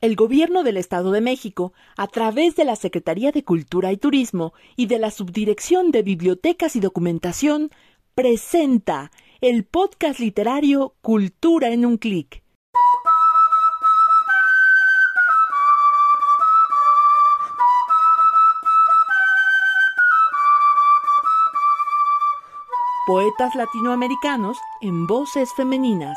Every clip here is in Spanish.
el Gobierno del Estado de México, a través de la Secretaría de Cultura y Turismo y de la Subdirección de Bibliotecas y Documentación, presenta el podcast literario Cultura en un clic. Poetas latinoamericanos en voces femeninas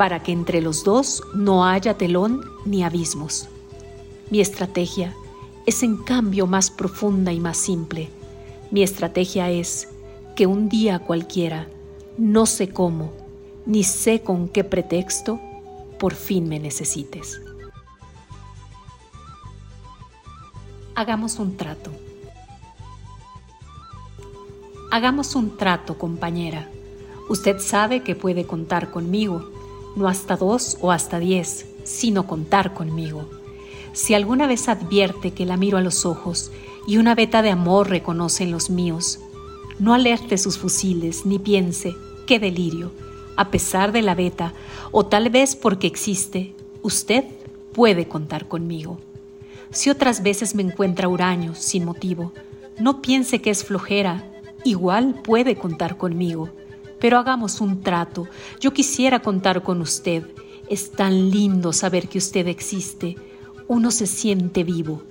para que entre los dos no haya telón ni abismos. Mi estrategia es en cambio más profunda y más simple. Mi estrategia es que un día cualquiera, no sé cómo, ni sé con qué pretexto, por fin me necesites. Hagamos un trato. Hagamos un trato, compañera. Usted sabe que puede contar conmigo no hasta dos o hasta diez, sino contar conmigo. Si alguna vez advierte que la miro a los ojos y una veta de amor reconoce en los míos, no alerte sus fusiles ni piense, qué delirio, a pesar de la veta, o tal vez porque existe, usted puede contar conmigo. Si otras veces me encuentra huraño, sin motivo, no piense que es flojera, igual puede contar conmigo pero hagamos un trato. Yo quisiera contar con usted. Es tan lindo saber que usted existe. Uno se siente vivo.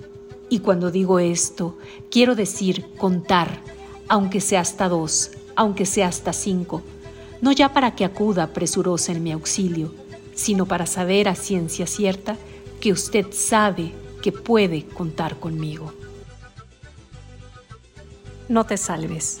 Y cuando digo esto, quiero decir contar, aunque sea hasta dos, aunque sea hasta cinco, no ya para que acuda presurosa en mi auxilio, sino para saber a ciencia cierta que usted sabe que puede contar conmigo. No te salves.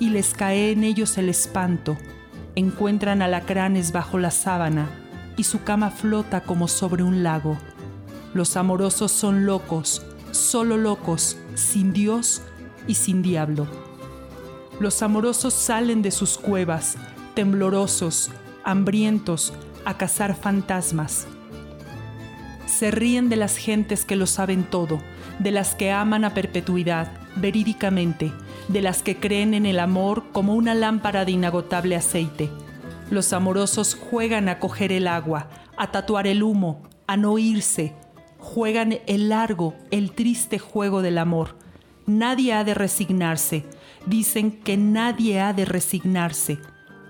y les cae en ellos el espanto. Encuentran alacranes bajo la sábana y su cama flota como sobre un lago. Los amorosos son locos, solo locos, sin Dios y sin diablo. Los amorosos salen de sus cuevas, temblorosos, hambrientos, a cazar fantasmas. Se ríen de las gentes que lo saben todo, de las que aman a perpetuidad, verídicamente, de las que creen en el amor como una lámpara de inagotable aceite. Los amorosos juegan a coger el agua, a tatuar el humo, a no irse, juegan el largo, el triste juego del amor. Nadie ha de resignarse. Dicen que nadie ha de resignarse.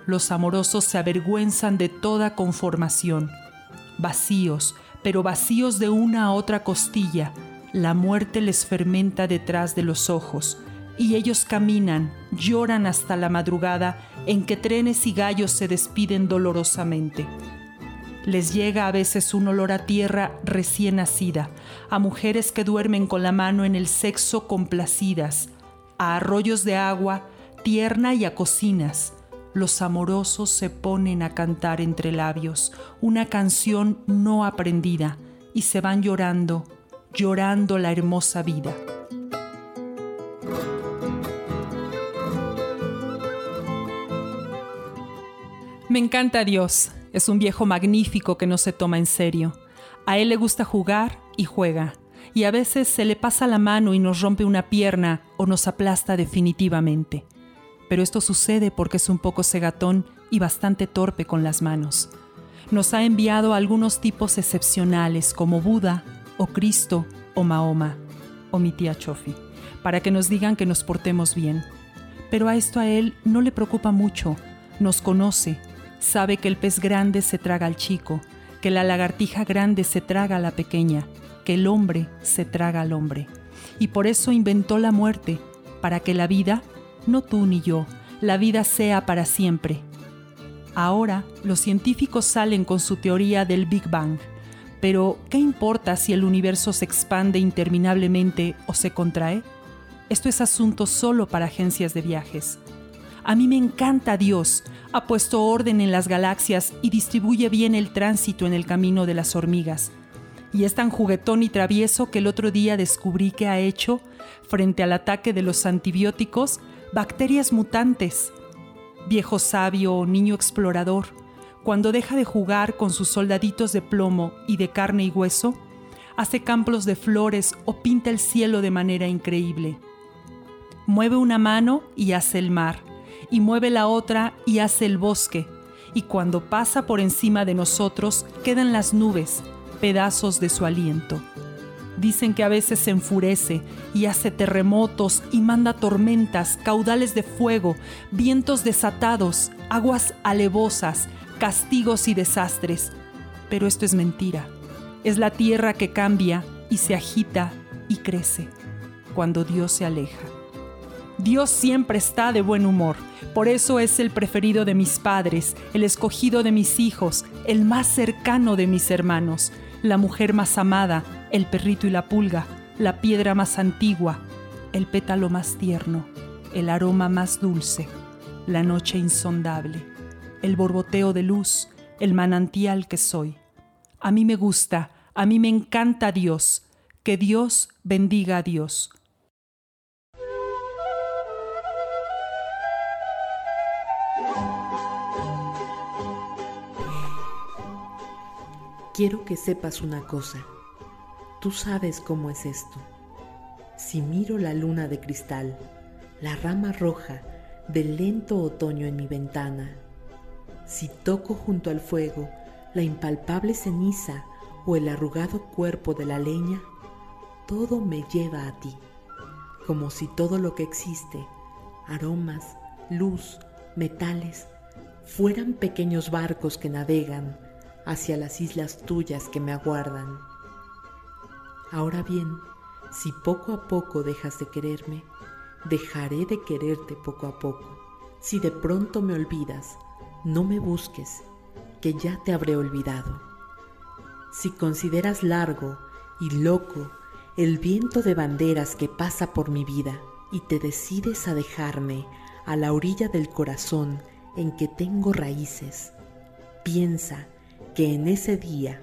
Los amorosos se avergüenzan de toda conformación. Vacíos, pero vacíos de una a otra costilla. La muerte les fermenta detrás de los ojos. Y ellos caminan, lloran hasta la madrugada en que trenes y gallos se despiden dolorosamente. Les llega a veces un olor a tierra recién nacida, a mujeres que duermen con la mano en el sexo complacidas, a arroyos de agua tierna y a cocinas. Los amorosos se ponen a cantar entre labios una canción no aprendida y se van llorando, llorando la hermosa vida. Me encanta Dios es un viejo magnífico que no se toma en serio. A él le gusta jugar y juega, y a veces se le pasa la mano y nos rompe una pierna o nos aplasta definitivamente. Pero esto sucede porque es un poco cegatón y bastante torpe con las manos. Nos ha enviado a algunos tipos excepcionales como Buda o Cristo o Mahoma o mi tía Chofi, para que nos digan que nos portemos bien. Pero a esto a él no le preocupa mucho, nos conoce Sabe que el pez grande se traga al chico, que la lagartija grande se traga a la pequeña, que el hombre se traga al hombre. Y por eso inventó la muerte, para que la vida, no tú ni yo, la vida sea para siempre. Ahora los científicos salen con su teoría del Big Bang, pero ¿qué importa si el universo se expande interminablemente o se contrae? Esto es asunto solo para agencias de viajes. A mí me encanta Dios, ha puesto orden en las galaxias y distribuye bien el tránsito en el camino de las hormigas. Y es tan juguetón y travieso que el otro día descubrí que ha hecho, frente al ataque de los antibióticos, bacterias mutantes. Viejo sabio o niño explorador, cuando deja de jugar con sus soldaditos de plomo y de carne y hueso, hace campos de flores o pinta el cielo de manera increíble. Mueve una mano y hace el mar y mueve la otra y hace el bosque, y cuando pasa por encima de nosotros quedan las nubes, pedazos de su aliento. Dicen que a veces se enfurece y hace terremotos y manda tormentas, caudales de fuego, vientos desatados, aguas alevosas, castigos y desastres. Pero esto es mentira. Es la tierra que cambia y se agita y crece cuando Dios se aleja. Dios siempre está de buen humor. Por eso es el preferido de mis padres, el escogido de mis hijos, el más cercano de mis hermanos, la mujer más amada, el perrito y la pulga, la piedra más antigua, el pétalo más tierno, el aroma más dulce, la noche insondable, el borboteo de luz, el manantial que soy. A mí me gusta, a mí me encanta Dios. Que Dios bendiga a Dios. Quiero que sepas una cosa. Tú sabes cómo es esto. Si miro la luna de cristal, la rama roja del lento otoño en mi ventana, si toco junto al fuego la impalpable ceniza o el arrugado cuerpo de la leña, todo me lleva a ti, como si todo lo que existe, aromas, luz, metales, fueran pequeños barcos que navegan hacia las islas tuyas que me aguardan. Ahora bien, si poco a poco dejas de quererme, dejaré de quererte poco a poco. Si de pronto me olvidas, no me busques, que ya te habré olvidado. Si consideras largo y loco el viento de banderas que pasa por mi vida y te decides a dejarme a la orilla del corazón en que tengo raíces, piensa que en ese día,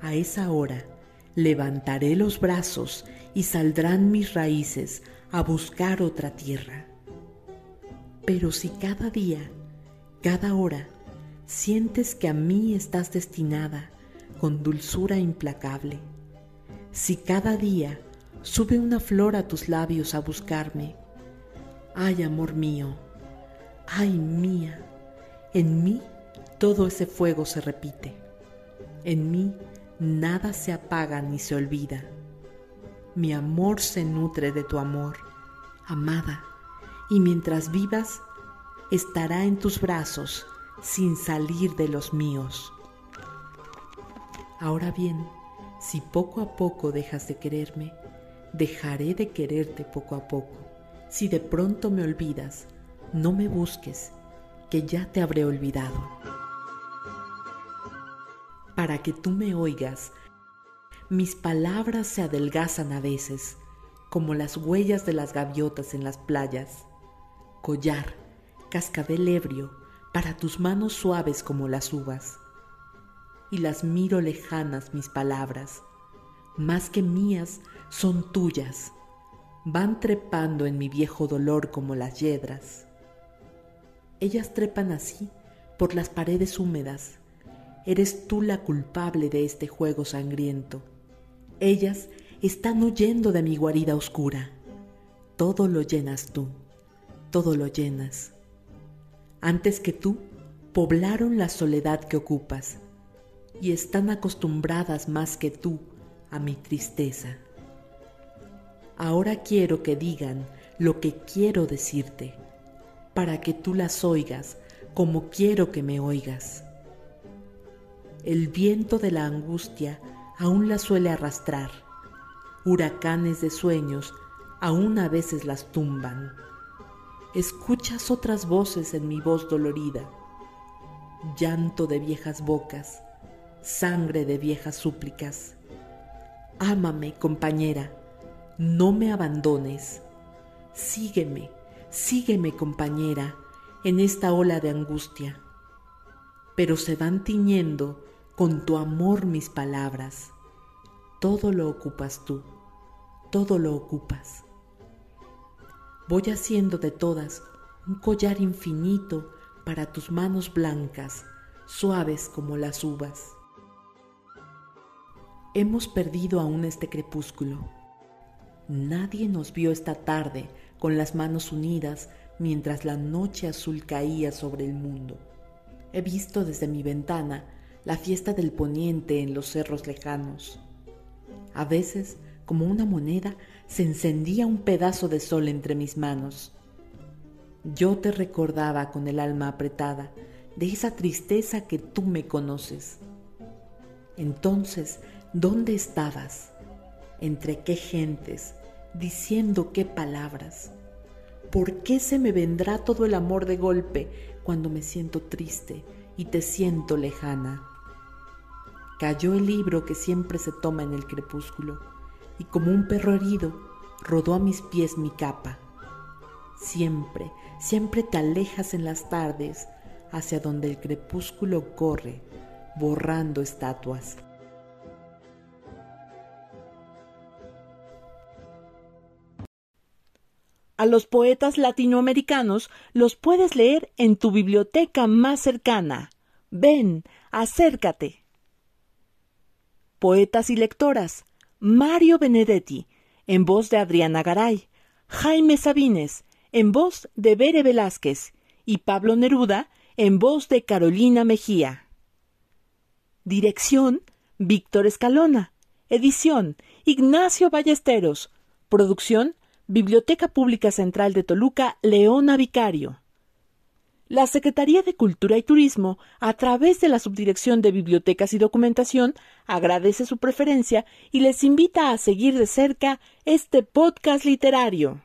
a esa hora, levantaré los brazos y saldrán mis raíces a buscar otra tierra. Pero si cada día, cada hora, sientes que a mí estás destinada con dulzura implacable, si cada día sube una flor a tus labios a buscarme, ay amor mío, ay mía, en mí todo ese fuego se repite, en mí nada se apaga ni se olvida. Mi amor se nutre de tu amor, amada, y mientras vivas, estará en tus brazos sin salir de los míos. Ahora bien, si poco a poco dejas de quererme, dejaré de quererte poco a poco. Si de pronto me olvidas, no me busques, que ya te habré olvidado. Para que tú me oigas, mis palabras se adelgazan a veces, como las huellas de las gaviotas en las playas. Collar, cascabel ebrio, para tus manos suaves como las uvas. Y las miro lejanas mis palabras, más que mías, son tuyas. Van trepando en mi viejo dolor como las yedras. Ellas trepan así por las paredes húmedas. Eres tú la culpable de este juego sangriento. Ellas están huyendo de mi guarida oscura. Todo lo llenas tú, todo lo llenas. Antes que tú, poblaron la soledad que ocupas y están acostumbradas más que tú a mi tristeza. Ahora quiero que digan lo que quiero decirte, para que tú las oigas como quiero que me oigas. El viento de la angustia aún la suele arrastrar. Huracanes de sueños aún a veces las tumban. Escuchas otras voces en mi voz dolorida, llanto de viejas bocas, sangre de viejas súplicas. Ámame, compañera, no me abandones. Sígueme, sígueme, compañera, en esta ola de angustia. Pero se van tiñendo con tu amor mis palabras. Todo lo ocupas tú, todo lo ocupas. Voy haciendo de todas un collar infinito para tus manos blancas, suaves como las uvas. Hemos perdido aún este crepúsculo. Nadie nos vio esta tarde con las manos unidas mientras la noche azul caía sobre el mundo. He visto desde mi ventana la fiesta del poniente en los cerros lejanos. A veces, como una moneda, se encendía un pedazo de sol entre mis manos. Yo te recordaba con el alma apretada de esa tristeza que tú me conoces. Entonces, ¿dónde estabas? ¿Entre qué gentes? ¿Diciendo qué palabras? ¿Por qué se me vendrá todo el amor de golpe cuando me siento triste y te siento lejana? Cayó el libro que siempre se toma en el crepúsculo, y como un perro herido, rodó a mis pies mi capa. Siempre, siempre te alejas en las tardes hacia donde el crepúsculo corre, borrando estatuas. A los poetas latinoamericanos los puedes leer en tu biblioteca más cercana. Ven, acércate poetas y lectoras, Mario Benedetti, en voz de Adriana Garay, Jaime Sabines, en voz de Bere Velázquez, y Pablo Neruda, en voz de Carolina Mejía. Dirección, Víctor Escalona. Edición, Ignacio Ballesteros. Producción, Biblioteca Pública Central de Toluca, Leona Vicario. La Secretaría de Cultura y Turismo, a través de la Subdirección de Bibliotecas y Documentación, agradece su preferencia y les invita a seguir de cerca este podcast literario.